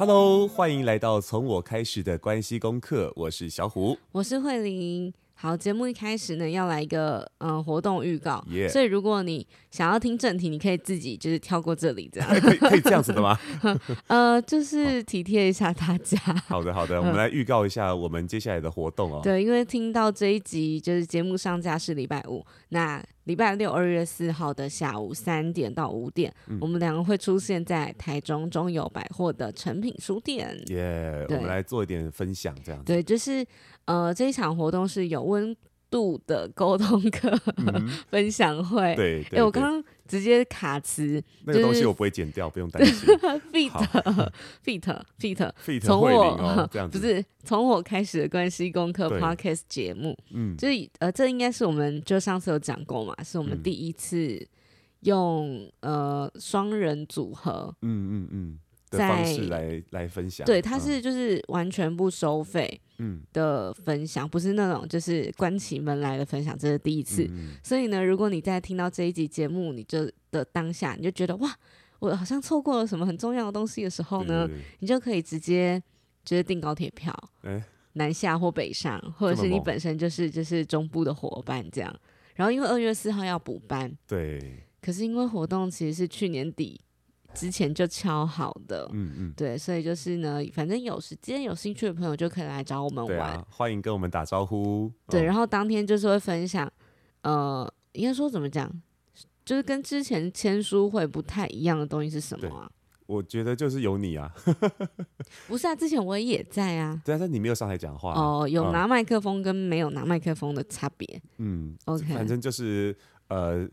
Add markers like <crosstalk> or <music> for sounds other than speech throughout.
Hello，欢迎来到从我开始的关系功课。我是小虎，我是慧玲。好，节目一开始呢，要来一个嗯、呃、活动预告.所以如果你想要听正题，你可以自己就是跳过这里，这样可以可以这样子的吗？<laughs> 呃，就是体贴一下大家。好的好的，<laughs> 我们来预告一下我们接下来的活动哦。对，因为听到这一集就是节目上架是礼拜五，那礼拜六二月四号的下午三点到五点，嗯、我们两个会出现在台中中友百货的诚品书店。耶，我们来做一点分享，这样子。对，就是。呃，这一场活动是有温度的沟通课、嗯、<laughs> 分享会。对，哎、欸，我刚刚直接卡词，那个东西我不会剪掉，不用担心。<laughs> feat，feat，feat，<laughs> 从我、哦、这样子不是从我开始的关系功课 podcast 节目，嗯，就是呃，这应该是我们就上次有讲过嘛，是我们第一次用、嗯、呃双人组合，嗯嗯嗯的方式来来分享。对，它是就是完全不收费。嗯的分享不是那种就是关起门来的分享，这是第一次。嗯、所以呢，如果你在听到这一集节目，你就的当下你就觉得哇，我好像错过了什么很重要的东西的时候呢，对对对，你就可以直接就是订高铁票，欸、南下或北上，或者是你本身就是就是中部的伙伴这样。然后因为二月四号要补班，对，可是因为活动其实是去年底。之前就敲好的，嗯嗯，对，所以就是呢，反正有时间有兴趣的朋友就可以来找我们玩，啊、欢迎跟我们打招呼。对，然后当天就是会分享，呃，应该说怎么讲，就是跟之前签书会不太一样的东西是什么啊？我觉得就是有你啊，<laughs> <laughs> 不是啊，之前我也在啊，对啊，但你没有上台讲话哦，有拿麦克风跟没有拿麦克风的差别，嗯，OK，反正就是呃，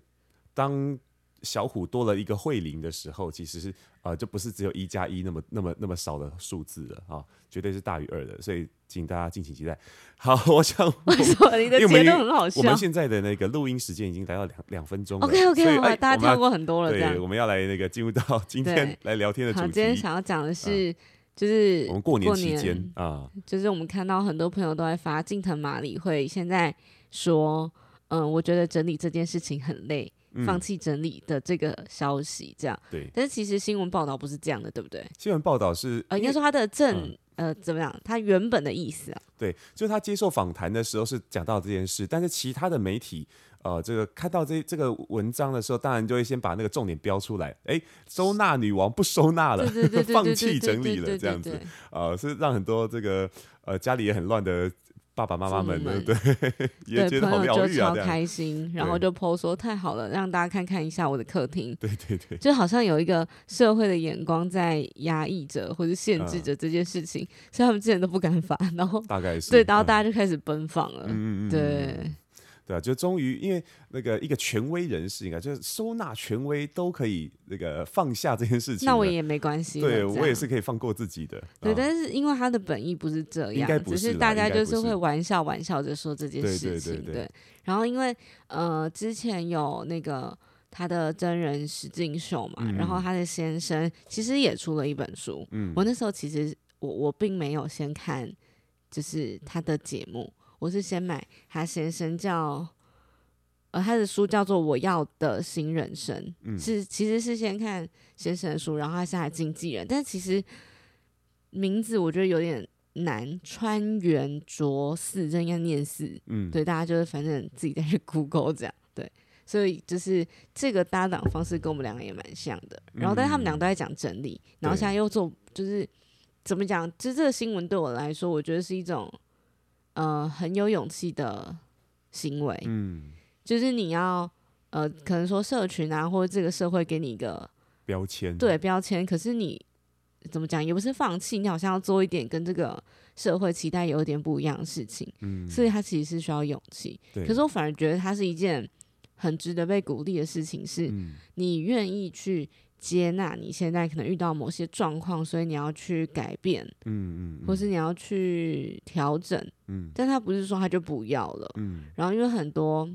当。小虎多了一个慧玲的时候，其实是呃，就不是只有一加一那么那么那么少的数字了啊，绝对是大于二的，所以请大家敬请期待。好，我想我，<laughs> 为什么你的节奏很好笑？我们现在的那个录音时间已经来到两两分钟了。<laughs> OK OK，哎，大家跳过很多了，对，我们要来那个进入到今天来聊天的主题。好，今天想要讲的是，就是我们过年期间啊，就是我们看到很多朋友都在发近藤麻里会现在说，嗯，我觉得整理这件事情很累。放弃整理的这个消息，这样、嗯、对，但是其实新闻报道不是这样的，对不对？新闻报道是呃，应该说他的正、嗯、呃怎么样？他原本的意思啊，对，就是他接受访谈的时候是讲到这件事，但是其他的媒体呃，这个看到这这个文章的时候，当然就会先把那个重点标出来，哎，收纳女王不收纳了，<laughs> 放弃整理了，这样子，呃，是让很多这个呃家里也很乱的。爸爸妈妈们，呢对 <laughs> 对，也觉得好疗愈啊，朋友就超开心，然后就 po 说太好了，让大家看看一下我的客厅。对对对，就好像有一个社会的眼光在压抑着或者限制着这件事情，嗯、所以他们之前都不敢发，然后大概是对，然后大家就开始奔放了。嗯嗯。对。对啊，就终于因为那个一个权威人士，应该就是收纳权威都可以那个放下这件事情，那我也没关系。对我也是可以放过自己的。对，但是因为他的本意不是这样，只是大家就是会玩笑玩笑着说这件事情。对，然后因为呃之前有那个他的真人实境秀嘛，嗯、然后他的先生其实也出了一本书。嗯，我那时候其实我我并没有先看，就是他的节目。我是先买他先生叫，呃，他的书叫做《我要的新人生》，嗯，是其实是先看先生的书，然后他是他经纪人，但其实名字我觉得有点难，川原卓四，这应该念四，嗯，对，大家就是反正自己再去 Google 这样，对，所以就是这个搭档方式跟我们两个也蛮像的，然后但是他们俩都在讲整理，嗯，然后现在又做，就是怎么讲？其实这个新闻对我来说，我觉得是一种。呃，很有勇气的行为，嗯，就是你要呃，可能说社群啊，或者这个社会给你一个标签，对标签。可是你怎么讲，也不是放弃，你好像要做一点跟这个社会期待有一点不一样的事情，嗯，所以它其实是需要勇气。可是我反而觉得它是一件很值得被鼓励的事情，是你愿意去。接纳你现在可能遇到某些状况，所以你要去改变，嗯嗯，或是你要去调整，嗯，但他不是说他就不要了，嗯，然后因为很多，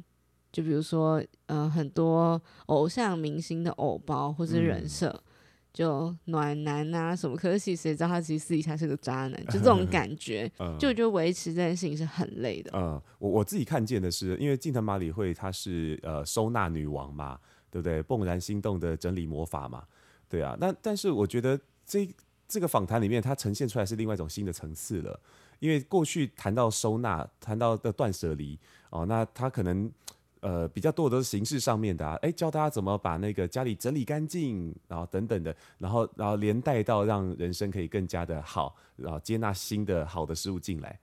就比如说，呃，很多偶像明星的偶包或是人设，嗯、就暖男啊什么，可是其实谁知道他其实私底下是个渣男，<laughs> 就这种感觉，嗯、就我觉得维持这件事情是很累的。嗯，我我自己看见的是，因为近藤麻里惠她是呃收纳女王嘛。对不对？怦然心动的整理魔法嘛，对啊。那但是我觉得这这个访谈里面，它呈现出来是另外一种新的层次了。因为过去谈到收纳，谈到的断舍离哦，那他可能呃比较多的形式上面的啊，哎，教大家怎么把那个家里整理干净，然后等等的，然后然后连带到让人生可以更加的好，然后接纳新的好的事物进来。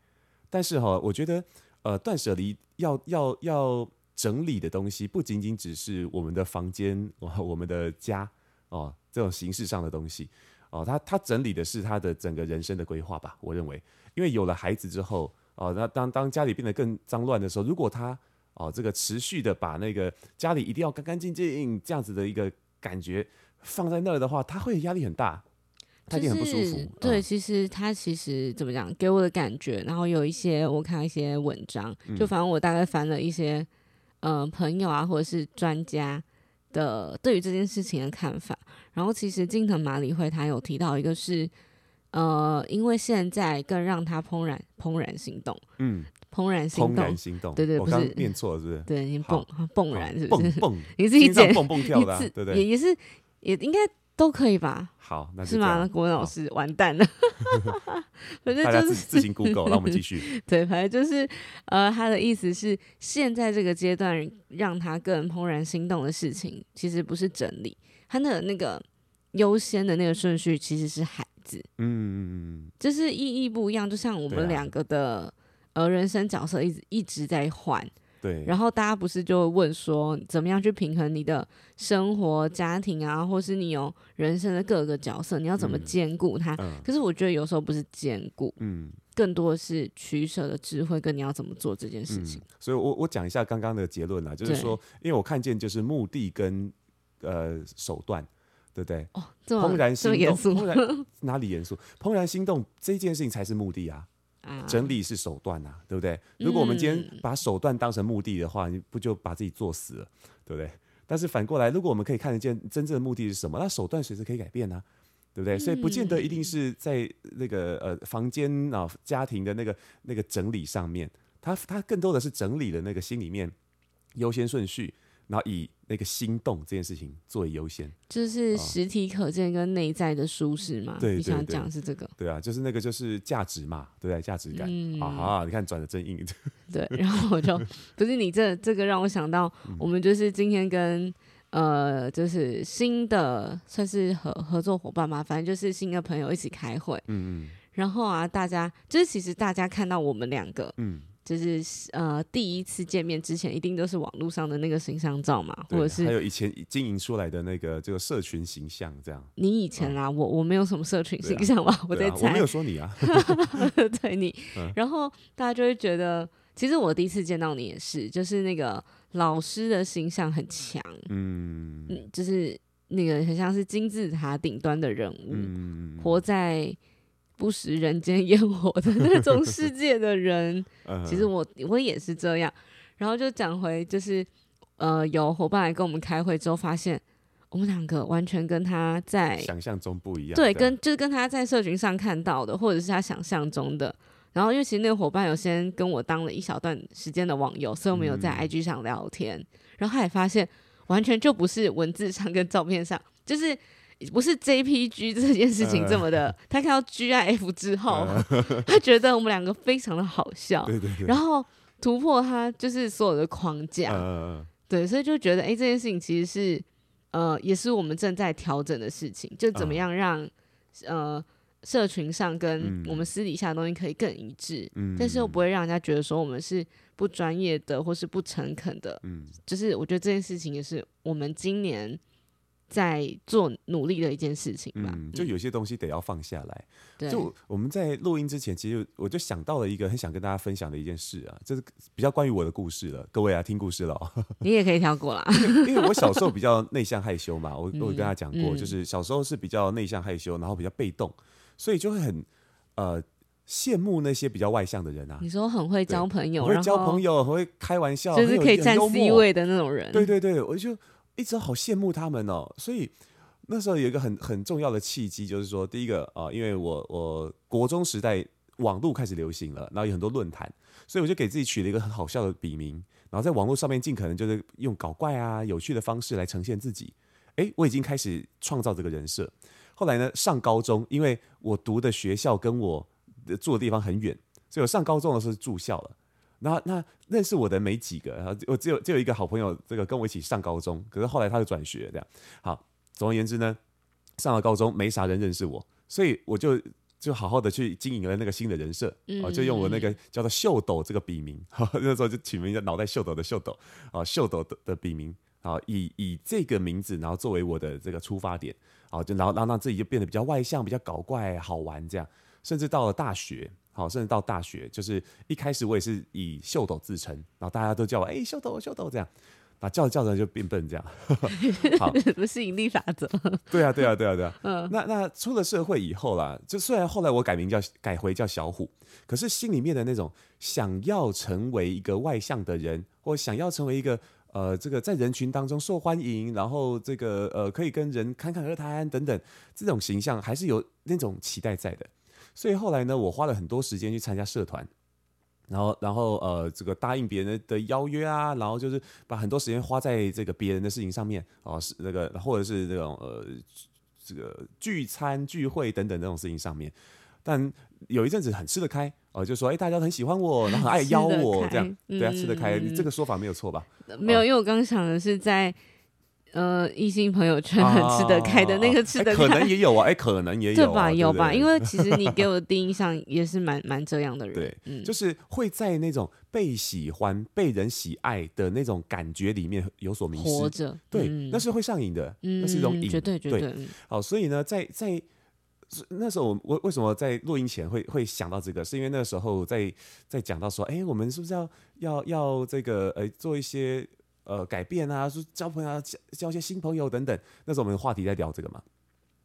但是哈，我觉得呃断舍离要要要整理的东西，不仅仅只是我们的房间、我们的家哦这种形式上的东西哦，他他整理的是他的整个人生的规划吧，我认为。因为有了孩子之后，哦，那当当家里变得更脏乱的时候，如果他哦这个持续的把那个家里一定要干干净净这样子的一个感觉放在那儿的话，他会压力很大，他一定很不舒服。就是、对，嗯、其实他其实怎么讲，给我的感觉，然后有一些我看一些文章，就反正我大概翻了一些，嗯、呃，朋友啊或者是专家的对于这件事情的看法，然后其实近藤麻里惠他有提到一个是。呃，因为现在更让他怦然怦然心动，嗯，怦然心动，怦然心动，对对，不是念错了，是不是？对，你蹦 <laughs> 蹦然是不是？蹦蹦，<laughs> 你自己讲，蹦蹦跳的，<laughs> 对对，也也是也应该都可以吧？好，那是吗？国文老师完蛋了，<laughs> 反正就是自行 Google，那我们继续。<laughs> 对，反正就是呃，他的意思是，现在这个阶段让他更怦然心动的事情，其实不是整理，他的那个优先的那个顺序其实是孩子。嗯，就是意义不一样，就像我们两个的呃人生角色一直一直在换，对。然后大家不是就问说，怎么样去平衡你的生活、家庭啊，或是你有人生的各个角色，你要怎么兼顾它？嗯嗯、可是我觉得有时候不是兼顾，嗯，更多的是取舍的智慧，跟你要怎么做这件事情。嗯、所以我我讲一下刚刚的结论啦，就是说，因为我看见就是目的跟呃手段。对不对？哦，怦然心动，怦然 <laughs> 哪里严肃？怦然心动这件事情才是目的啊！啊整理是手段啊，对不对？如果我们今天把手段当成目的的话，嗯、你不就把自己做死了，对不对？但是反过来，如果我们可以看得见真正的目的是什么，那手段随时可以改变啊，对不对？嗯、所以不见得一定是在那个呃房间啊、家庭的那个那个整理上面，它它更多的是整理的那个心里面优先顺序。然后以那个心动这件事情作为优先，就是实体可见跟内在的舒适嘛。对，你想讲是这个？对啊，就是那个就是价值嘛，对不对？价值感。嗯、啊你看转的真硬。<laughs> 对，然后我就不是你这这个让我想到，我们就是今天跟呃，就是新的算是合合作伙伴嘛，反正就是新的朋友一起开会。嗯嗯。然后啊，大家就是其实大家看到我们两个，嗯。就是呃，第一次见面之前，一定都是网络上的那个形象照嘛，或者是还有以前经营出来的那个这个社群形象这样。你以前啊，嗯、我我没有什么社群形象吧？啊、我在猜、啊，我没有说你啊，<laughs> 对你。<laughs> 嗯、然后大家就会觉得，其实我第一次见到你也是，就是那个老师的形象很强，嗯嗯，就是那个很像是金字塔顶端的人物，嗯、活在。不食人间烟火的那种世界的人，<laughs> 其实我我也是这样。然后就讲回，就是呃，有伙伴来跟我们开会之后，发现我们两个完全跟他在想象中不一样。对，跟就是跟他在社群上看到的，或者是他想象中的。然后因为其实那个伙伴有先跟我当了一小段时间的网友，所以我们有在 IG 上聊天。嗯、然后他也发现，完全就不是文字上跟照片上，就是。不是 JPG <laughs> 这件事情这么的，呃、他看到 GIF 之后，呃、<laughs> 他觉得我们两个非常的好笑，对对对，然后突破他就是所有的框架，呃、对，所以就觉得哎、欸，这件事情其实是呃，也是我们正在调整的事情，就怎么样让呃，呃社群上跟我们私底下的东西可以更一致，嗯、但是又不会让人家觉得说我们是不专业的或是不诚恳的，嗯，就是我觉得这件事情也是我们今年。在做努力的一件事情吧，嗯，就有些东西得要放下来。对，就我们在录音之前，其实我就想到了一个很想跟大家分享的一件事啊，就是比较关于我的故事了。各位啊，听故事了，<laughs> 你也可以跳过啦。因为我小时候比较内向害羞嘛，我我跟他讲过，就是小时候是比较内向害羞，然后比较被动，所以就会很呃羡慕那些比较外向的人啊。你说很会交朋友，很会交朋友，很会开玩笑，就是可以占 C 位的那种人。对对对，我就。一直好羡慕他们哦，所以那时候有一个很很重要的契机，就是说，第一个啊，因为我我国中时代网络开始流行了，然后有很多论坛，所以我就给自己取了一个很好笑的笔名，然后在网络上面尽可能就是用搞怪啊、有趣的方式来呈现自己。哎，我已经开始创造这个人设。后来呢，上高中，因为我读的学校跟我住的地方很远，所以我上高中的时候住校了。那那认识我的没几个，然后我只有只有一个好朋友，这个跟我一起上高中，可是后来他就转学，这样。好，总而言之呢，上了高中没啥人认识我，所以我就就好好的去经营了那个新的人设，啊，就用我那个叫做秀斗这个笔名，<laughs> 那时候就取名叫脑袋秀斗的秀斗，啊，秀斗的的笔名，啊，以以这个名字，然后作为我的这个出发点，啊，就然后然后让自己就变得比较外向，比较搞怪，好玩这样，甚至到了大学。好，甚至到大学，就是一开始我也是以秀斗自称，然后大家都叫我哎、欸、秀斗秀斗这样，那叫着叫着就变笨这样。<laughs> 好，不是吸引力法则。对啊对啊对啊对啊。嗯。那那出了社会以后啦，就虽然后来我改名叫改回叫小虎，可是心里面的那种想要成为一个外向的人，或想要成为一个呃这个在人群当中受欢迎，然后这个呃可以跟人侃侃而谈等等这种形象，还是有那种期待在的。所以后来呢，我花了很多时间去参加社团，然后，然后呃，这个答应别人的邀约啊，然后就是把很多时间花在这个别人的事情上面，哦，是那个或者是这种呃，这个聚餐聚会等等这种事情上面。但有一阵子很吃得开，哦、呃，就说哎，大家很喜欢我，然后很爱邀我这样，对啊，吃得开，嗯、这个说法没有错吧？没有，因为我刚刚想的是在。呃，异性朋友圈很吃得开的那个吃得开，可能也有啊，哎，可能也有，对吧？有吧？因为其实你给我的第一印象也是蛮蛮这样的人，对，嗯，就是会在那种被喜欢、被人喜爱的那种感觉里面有所迷失，活着，对，那是会上瘾的，那是一种瘾，绝对绝对。好，所以呢，在在那时候，我为什么在录音前会会想到这个？是因为那时候在在讲到说，哎，我们是不是要要要这个呃做一些。呃，改变啊，说交朋友啊，交交一些新朋友等等。那时候我们的话题在聊这个嘛，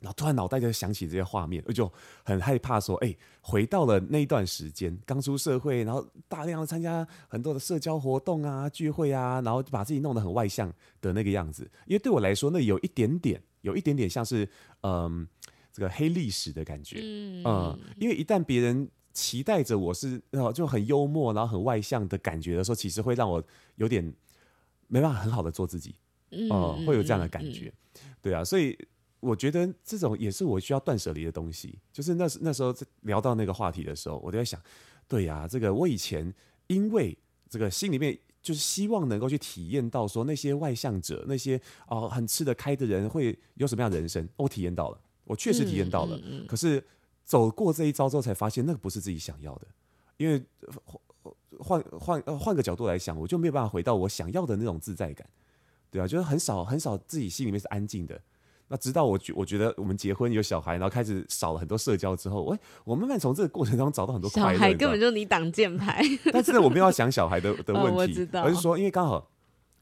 然后突然脑袋就想起这些画面，我就很害怕说，哎，回到了那一段时间，刚出社会，然后大量的参加很多的社交活动啊、聚会啊，然后把自己弄得很外向的那个样子。因为对我来说，那有一点点，有一点点像是嗯，这个黑历史的感觉。嗯，因为一旦别人期待着我是就很幽默，然后很外向的感觉的时候，其实会让我有点。没办法很好的做自己，嗯、呃，会有这样的感觉，嗯、对啊，所以我觉得这种也是我需要断舍离的东西。就是那时那时候聊到那个话题的时候，我就在想，对呀、啊，这个我以前因为这个心里面就是希望能够去体验到说那些外向者那些哦、呃、很吃得开的人会有什么样的人生，我体验到了，我确实体验到了。嗯、可是走过这一遭之后，才发现那个不是自己想要的，因为。换换呃换个角度来想，我就没有办法回到我想要的那种自在感，对啊，就是很少很少自己心里面是安静的。那直到我觉我觉得我们结婚有小孩，然后开始少了很多社交之后，喂，我慢慢从这个过程中找到很多快乐。小孩根本就你挡箭牌。但是呢，我没有要想小孩的 <laughs> 的问题，哦、我知道，而是说，因为刚好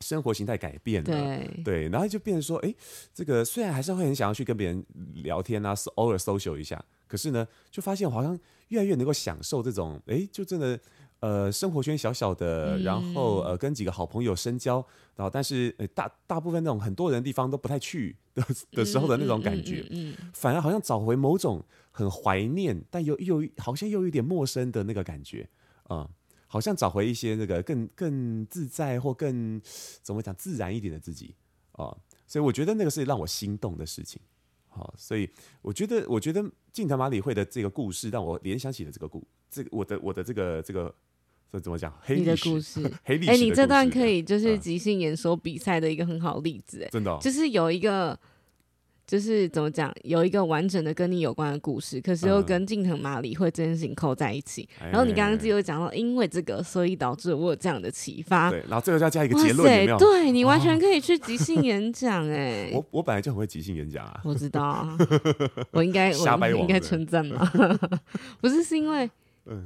生活形态改变了，对对，然后就变成说，哎，这个虽然还是会很想要去跟别人聊天啊，偶尔 social 一下，可是呢，就发现好像越来越能够享受这种，哎，就真的。呃，生活圈小小的，然后呃，跟几个好朋友深交，然后但是呃，大大部分那种很多人的地方都不太去的的时候的那种感觉，反而好像找回某种很怀念，但又又好像又有点陌生的那个感觉啊，呃，好像找回一些那个更更自在或更怎么讲自然一点的自己啊，呃，所以我觉得那个是让我心动的事情。好，所以我觉得我觉得近藤麻理惠的这个故事让我联想起了这个故，这个我的我的这个这个。这怎么讲？黑历史，故事，<laughs> 黑历史。哎，你这段可以就是即兴演说比赛的一个很好例子，哎，真的，就是有一个，就是怎么讲，有一个完整的跟你有关的故事，可是又跟近藤麻理惠这件事情扣在一起。然后你刚刚自己又讲到，因为这个，所以导致我有这样的启发。对，然后最后再加一个结论，有没有？对，你完全可以去即兴演讲，<laughs> 哎，我我本来就很会即兴演讲啊，我知道啊，我应该我应该称赞吗？<laughs> 不是，是因为，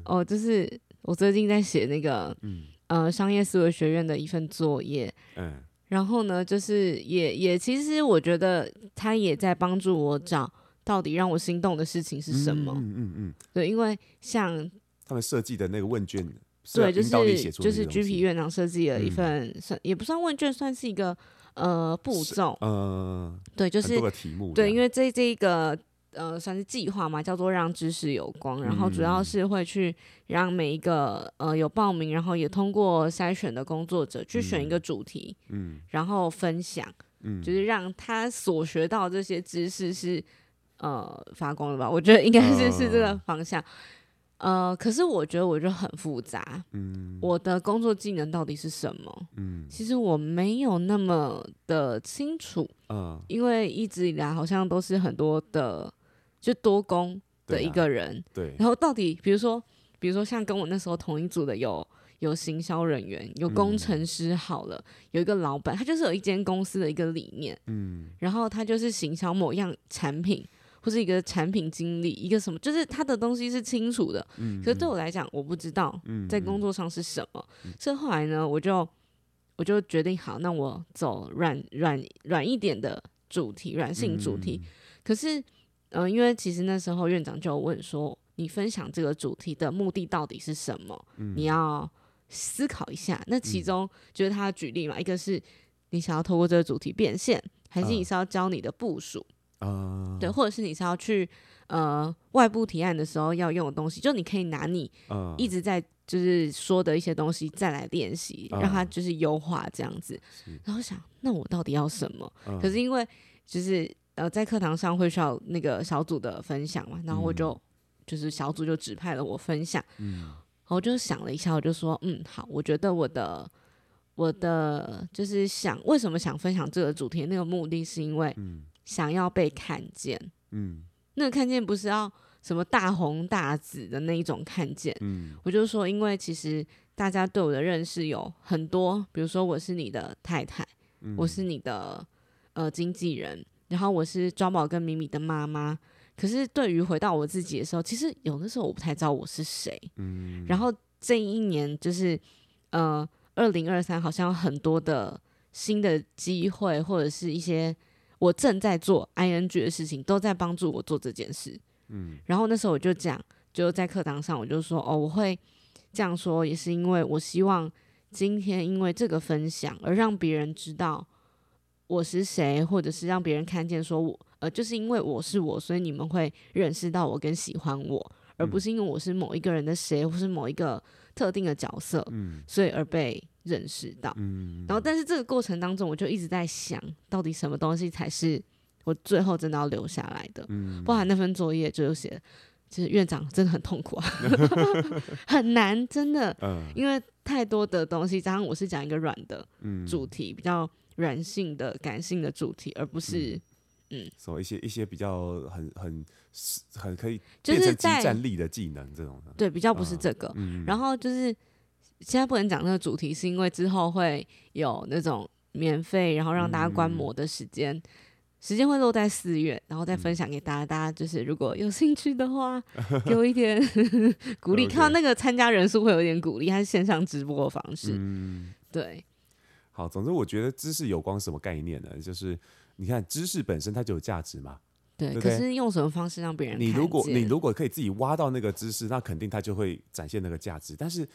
哦，就是。我最近在写那个，嗯、呃，商业思维学院的一份作业，嗯，然后呢，就是也也其实我觉得他也在帮助我找到底让我心动的事情是什么，嗯嗯嗯，嗯。对，因为像他们设计的那个问卷，对，就是就是 G P 院长设计了一份，嗯、算也不算问卷，算是一个呃步骤，嗯、呃，对，就是很多个题目，对，因为这这一个。呃，算是计划嘛，叫做让知识有光，然后主要是会去让每一个呃有报名，然后也通过筛选的工作者去选一个主题，嗯，然后分享，嗯，就是让他所学到这些知识是呃发光的吧？我觉得应该是是这个方向。呃，可是我觉得我就很复杂。嗯，我的工作技能到底是什么？嗯，其实我没有那么的清楚。嗯，因为一直以来好像都是很多的就多工的一个人。对，啊，对。然后到底比如说，比如说像跟我那时候同一组的有有行销人员，有工程师，好了，嗯，有一个老板，他就是有一间公司的一个理念。嗯，然后他就是行销某样产品。或是一个产品经理，一个什么，就是他的东西是清楚的。嗯，可是对我来讲，我不知道在工作上是什么。嗯，所以后来呢，我就我就决定好，那我走软软软一点的主题，软性主题。嗯，可是，嗯，呃，因为其实那时候院长就问说，你分享这个主题的目的到底是什么？嗯，你要思考一下。那其中就是他举例嘛，一个是你想要透过这个主题变现，还是你是要教你的部署啊？呃对，或者是你是要去呃外部提案的时候要用的东西，就你可以拿你一直在就是说的一些东西再来练习，uh, 让它就是优化这样子。然后想，那我到底要什么？Uh, 可是因为就是呃在课堂上会需要那个小组的分享嘛，然后我就、嗯、就是小组就指派了我分享，嗯，我就想了一下，我就说，嗯，好，我觉得我的我的就是想为什么想分享这个主题，那个目的是因为，嗯。想要被看见，嗯，那个看见不是要什么大红大紫的那一种看见，嗯，我就说，因为其实大家对我的认识有很多，比如说我是你的太太，嗯、我是你的呃经纪人，然后我是庄宝跟米米的妈妈，可是对于回到我自己的时候，其实有的时候我不太知道我是谁，嗯，然后这一年就是呃二零二三好像有很多的新的机会或者是一些。我正在做 ing 的事情，都在帮助我做这件事。嗯，然后那时候我就讲，就在课堂上，我就说，哦，我会这样说，也是因为我希望今天因为这个分享而让别人知道我是谁，或者是让别人看见说我，呃，就是因为我是我，所以你们会认识到我跟喜欢我，而不是因为我是某一个人的谁，或是某一个特定的角色，嗯，所以而被。认识到，然后但是这个过程当中，我就一直在想到底什么东西才是我最后真的要留下来的。包含那份作业就写，其实院长真的很痛苦啊，<laughs> 很难，真的，因为太多的东西，加上我是讲一个软的主题，比较软性的、感性的主题，而不是嗯，什么一些一些比较很很很可以变成即战力的技能这种的，对，比较不是这个，然后就是。现在不能讲那个主题，是因为之后会有那种免费，然后让大家观摩的时间，嗯、时间会落在四月，然后再分享给大家。嗯、大家就是如果有兴趣的话，<laughs> 有一点鼓励，看到那个参加人数会有一点鼓励，还是线上直播的方式。嗯，对。好，总之我觉得知识有光什么概念呢？就是你看知识本身它就有价值嘛。对，对，对。可是用什么方式让别人？你如果你如果可以自己挖到那个知识，那肯定它就会展现那个价值。但是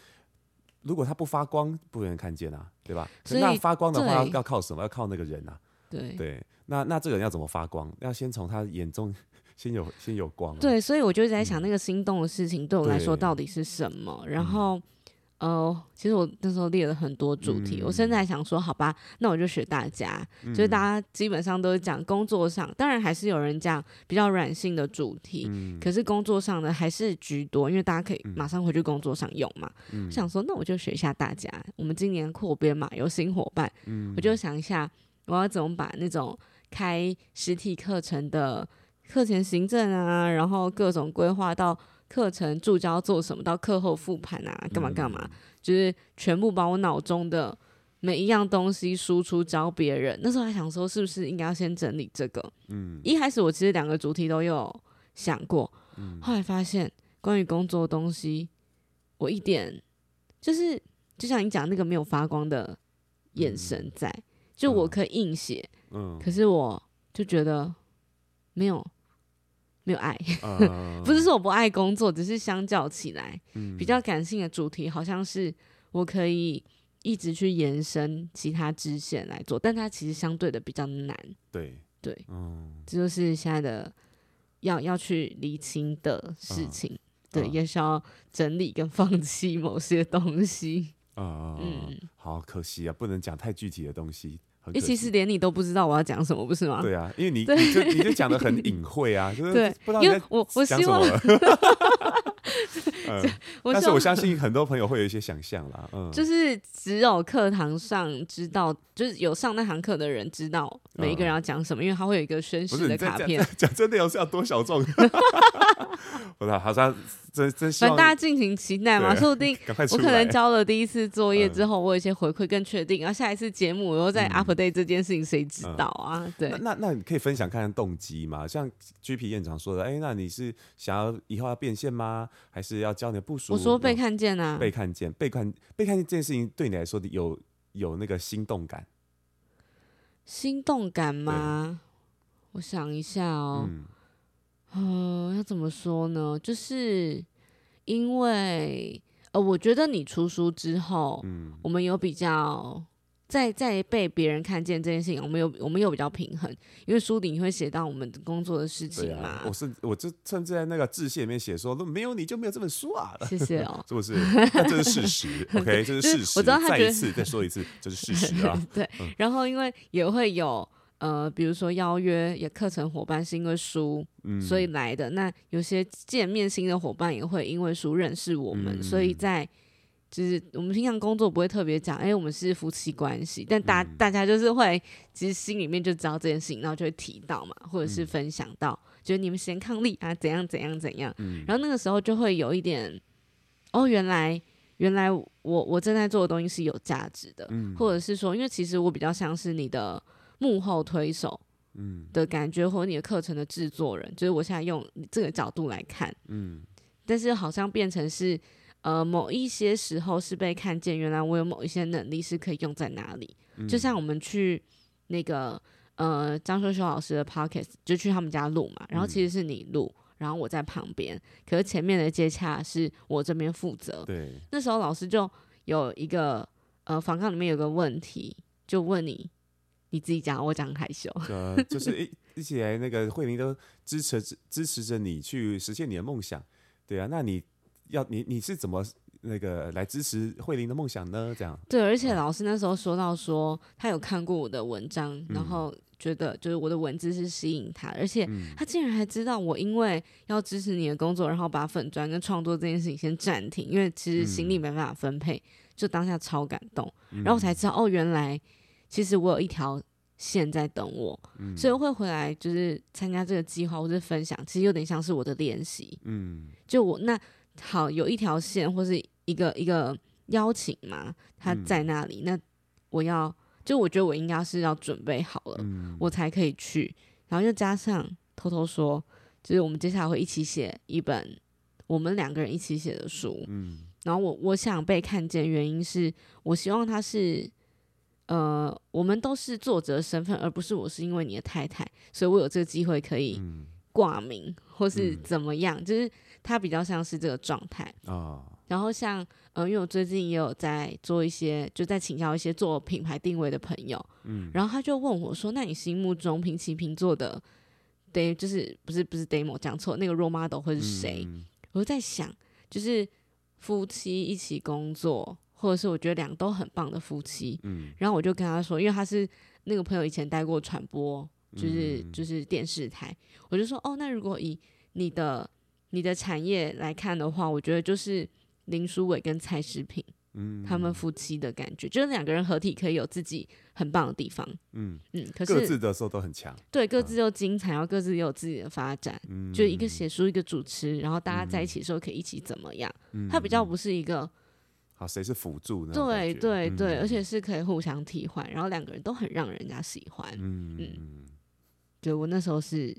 如果它不发光，不会有人看见啊，对吧？所以那发光的话要靠什么？要靠那个人啊。对对，那那这个人要怎么发光？要先从他眼中 <laughs> 先有先有光啊。对，所以我就在想，那个心动的事情对我来说到底是什么？然后。哦、呃，其实我那时候列了很多主题，嗯、我现在想说，好吧，那我就学大家，嗯、就是大家基本上都是讲工作上，当然还是有人讲比较软性的主题，嗯、可是工作上的还是居多，因为大家可以马上回去工作上用嘛。想说，那我就学一下大家，我们今年扩编嘛，有新伙伴，嗯、我就想一下，我要怎么把那种开实体课程的课前行政啊，然后各种规划到。课程助教做什么？到课后复盘啊，干嘛干嘛？嗯、就是全部把我脑中的每一样东西输出教别人。那时候还想说，是不是应该要先整理这个？嗯，一开始我其实两个主题都有想过，嗯、后来发现关于工作的东西，我一点就是就像你讲那个没有发光的眼神在，嗯、就我可以硬写，嗯，可是我就觉得没有。没有爱，<laughs> 不是说我不爱工作，只是相较起来，嗯、比较感性的主题，好像是我可以一直去延伸其他支线来做，但它其实相对的比较难。对对，嗯，这就是现在的要要去厘清的事情。嗯、对，也是要整理跟放弃某些东西。嗯嗯，好可惜啊，不能讲太具体的东西。很可惜。其实连你都不知道我要讲什么，不是吗？对啊，因为你你就你就讲的很隐晦啊，<laughs> 就是不知道因为我 <laughs> 我希望。嗯，但是我相信很多朋友会有一些想象啦，嗯，就是只有课堂上知道，就是有上那堂课的人知道每一个人要讲什么，嗯，因为他会有一个宣誓的卡片。讲这内容是要多小众？<laughs> <laughs> 不知道，好像。真真希望大家尽情期待嘛，说不定 <laughs> 我可能交了第一次作业之后，我有一些回馈更确定，然后下一次节目我又在 update 这件事情，谁知道啊？对，那那你可以分享看看动机嘛？像 G P 院长说的，哎，那你是想要以后要变现吗？还是要教你的部署？我说被看见啊，被看见，被看被看见这件事情对你来说有有那个心动感？心动感吗？我想一下哦。嗯、呃，要怎么说呢？就是因为呃，我觉得你出书之后，嗯，我们有比较在在被别人看见这件事情，我们有我们有比较平衡，因为书里你会写到我们工作的事情嘛。啊、我是我就甚至在那个致谢里面写说，没有你就没有这本书啊。<laughs> 谢谢哦，<laughs> 是不是？那这是事实，<laughs> OK，这是事实。我知道他再一次再说一次，这是事实啊。对，嗯、然后因为也会有。呃，比如说邀约也课程伙伴是因为书，嗯、所以来的。那有些见面新的伙伴也会因为书认识我们，嗯、所以在就是我们平常工作不会特别讲，哎、欸，我们是夫妻关系，但大、嗯、大家就是会其实心里面就知道这件事情，然后就会提到嘛，或者是分享到，觉得、嗯、你们先抗力啊，怎样怎样怎样。嗯、然后那个时候就会有一点，哦，原来原来我我正在做的东西是有价值的，嗯、或者是说，因为其实我比较像是你的。幕后推手，嗯，的感觉，或你的课程的制作人，嗯、就是我现在用这个角度来看，嗯，但是好像变成是，呃，某一些时候是被看见，原来我有某一些能力是可以用在哪里，嗯、就像我们去那个呃张秀秀老师的 podcast，就去他们家录嘛，然后其实是你录，然后我在旁边，可是前面的接洽是我这边负责，对，那时候老师就有一个呃访纲里面有个问题，就问你。你自己讲，我讲很害羞。呃，就是一一起来，那个慧玲都支持支持着你去实现你的梦想，对啊，那你要你你是怎么那个来支持慧玲的梦想呢？这样。对，而且老师那时候说到说，他有看过我的文章，嗯、然后觉得就是我的文字是吸引他，而且他竟然还知道我因为要支持你的工作，然后把粉砖跟创作这件事情先暂停，因为其实心力没办法分配，就当下超感动，然后我才知道哦，原来。其实我有一条线在等我，嗯、所以会回来就是参加这个计划或者分享，其实有点像是我的练习。嗯，就我那好有一条线或是一个一个邀请嘛，他在那里，嗯、那我要就我觉得我应该是要准备好了，嗯、我才可以去。然后又加上偷偷说，就是我们接下来会一起写一本我们两个人一起写的书。嗯，然后我我想被看见，原因是我希望他是。呃，我们都是作者身份，而不是我是因为你的太太，所以我有这个机会可以挂名，嗯、或是怎么样，嗯、就是他比较像是这个状态啊。然后像呃，因为我最近也有在做一些，就在请教一些做品牌定位的朋友，嗯，然后他就问我说：“那你心目中平起平坐的 demo 就是不是不是 demo 讲错，那个 role model 会是谁？”嗯、我就在想，就是夫妻一起工作。或者是我觉得两个都很棒的夫妻，嗯，然后我就跟他说，因为他是那个朋友以前待过传播，就是就是电视台，我就说哦，那如果以你的你的产业来看的话，我觉得就是林书伟跟蔡诗萍，嗯，他们夫妻的感觉，就是两个人合体可以有自己很棒的地方，嗯。嗯，可是各自的时候都很强，对，各自又精彩，然后各自也有自己的发展，嗯，就一个写书，一个主持，然后大家在一起的时候可以一起怎么样？他比较不是一个。啊，谁是辅助呢？对对对，嗯、而且是可以互相替换，然后两个人都很让人家喜欢。嗯嗯，就我那时候是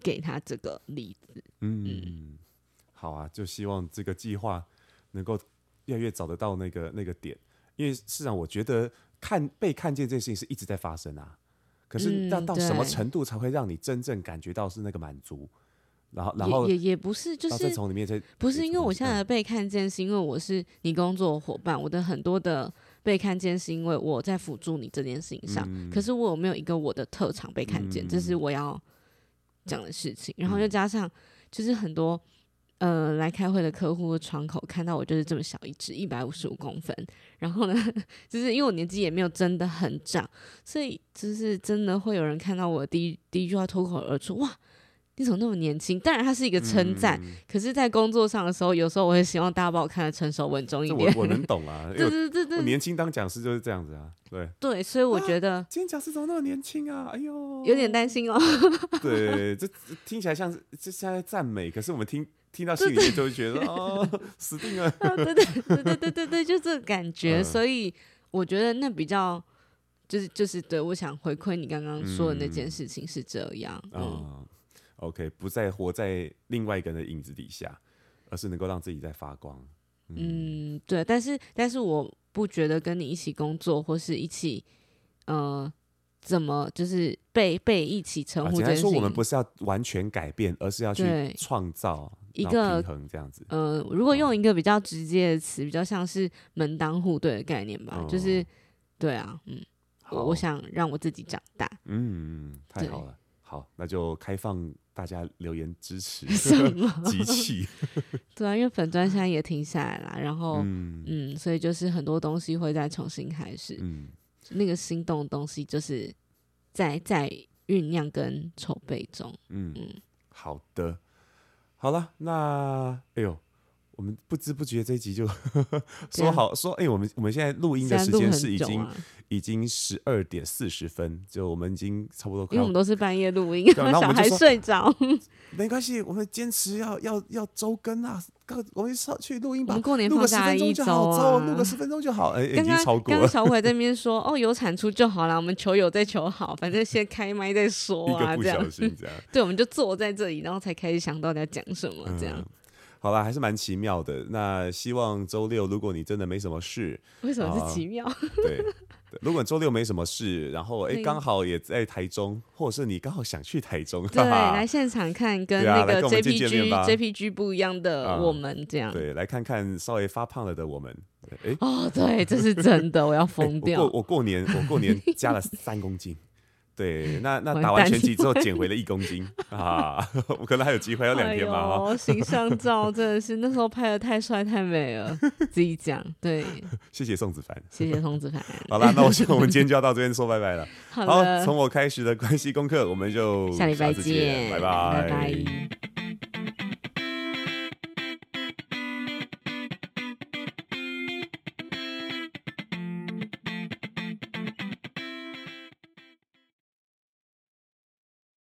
给他这个例子。嗯，嗯好啊，就希望这个计划能够越来越找得到那个那个点，因为事实上我觉得看被看见这件事情是一直在发生啊。可是到到什么程度才会让你真正感觉到是那个满足？然后，然后也也不是，就是从里面不是因为我现在的被看见，是因为我是你工作伙伴，我的很多的被看见是因为我在辅助你这件事情上。嗯、可是我有没有一个我的特长被看见，嗯、这是我要讲的事情。然后又加上，就是很多呃来开会的客户的窗口看到我就是这么小一只，一百五十五公分。然后呢，<laughs> 就是因为我年纪也没有真的很长，所以就是真的会有人看到我第一第一句话脱口而出，哇！你怎么那么年轻？当然，它是一个称赞。嗯、可是，在工作上的时候，有时候我会希望大家把我看得成熟稳重一点。我 <laughs> 我能懂啊，对对对对，年轻当讲师就是这样子啊，对对，所以我觉得、啊、今天讲师怎么那么年轻啊？哎呦，有点担心哦。对，这听起来像是这像在赞美，可是我们听听到心里面就会觉得哦，<laughs> 死定了。对对对对对对对，就这个感觉。嗯、<laughs> 所以我觉得那比较就是就是对，我想回馈你刚刚说的那件事情是这样。嗯。嗯 OK，不再活在另外一个人的影子底下，而是能够让自己在发光。嗯，嗯对，但是但是我不觉得跟你一起工作或是一起，呃，怎么就是被被一起称呼。简单说，我们不是要完全改变，而是要去创造一个平衡，这样子。呃，如果用一个比较直接的词，比较像是门当户对的概念吧，嗯、就是对啊，嗯，我我想让我自己长大。嗯，太好了。好，那就开放大家留言支持 <laughs> 什么 <laughs> 集气。<laughs> 对啊，因为粉砖现在也停下来了，然后嗯，嗯，所以就是很多东西会再重新开始。嗯，那个心动的东西就是在在酝酿跟筹备中。嗯嗯，好的，好了，那哎呦。我们不知不觉这一集就 <laughs> 说好说，哎、欸，我们我们现在录音的时间是已经、啊、已经十二点四十分，就我们已经差不多。因为我们都是半夜录音，<laughs> 然后小孩睡着。<laughs> 没关系，我们坚持要要要周更啊！我们上去录音吧，我们过年放假一周啊，录个十分钟就好。哎、欸，刚刚。刚刚小伟在那边说，哦，有产出就好了，我们求有再求好，反正先开麦再说啊，这样。这样对，我们就坐在这里，然后才开始想到底要讲什么，这样。嗯好了，还是蛮奇妙的。那希望周六，如果你真的没什么事，为什么是奇妙？对，对，如果周六没什么事，然后哎，刚好也在台中，或者是你刚好想去台中，对，来现场看跟那个 JPG JPG 不一样的我们这样，对，来看看稍微发胖了的我们。哎，哦，对，这是真的，我要疯掉。我过我过年我过年加了三公斤。对，那那打完拳击之后减回了一公斤啊，我可能还有机会，有两天吧。哦，形象照真的是那时候拍的太帅太美了，自己讲。对，<laughs> 谢谢宋子凡，谢谢宋子凡。好啦，那我 <laughs> 想我们今天就要到这边说拜拜了。好，从我开始的关系功课，我们就下礼拜见，拜拜。拜拜。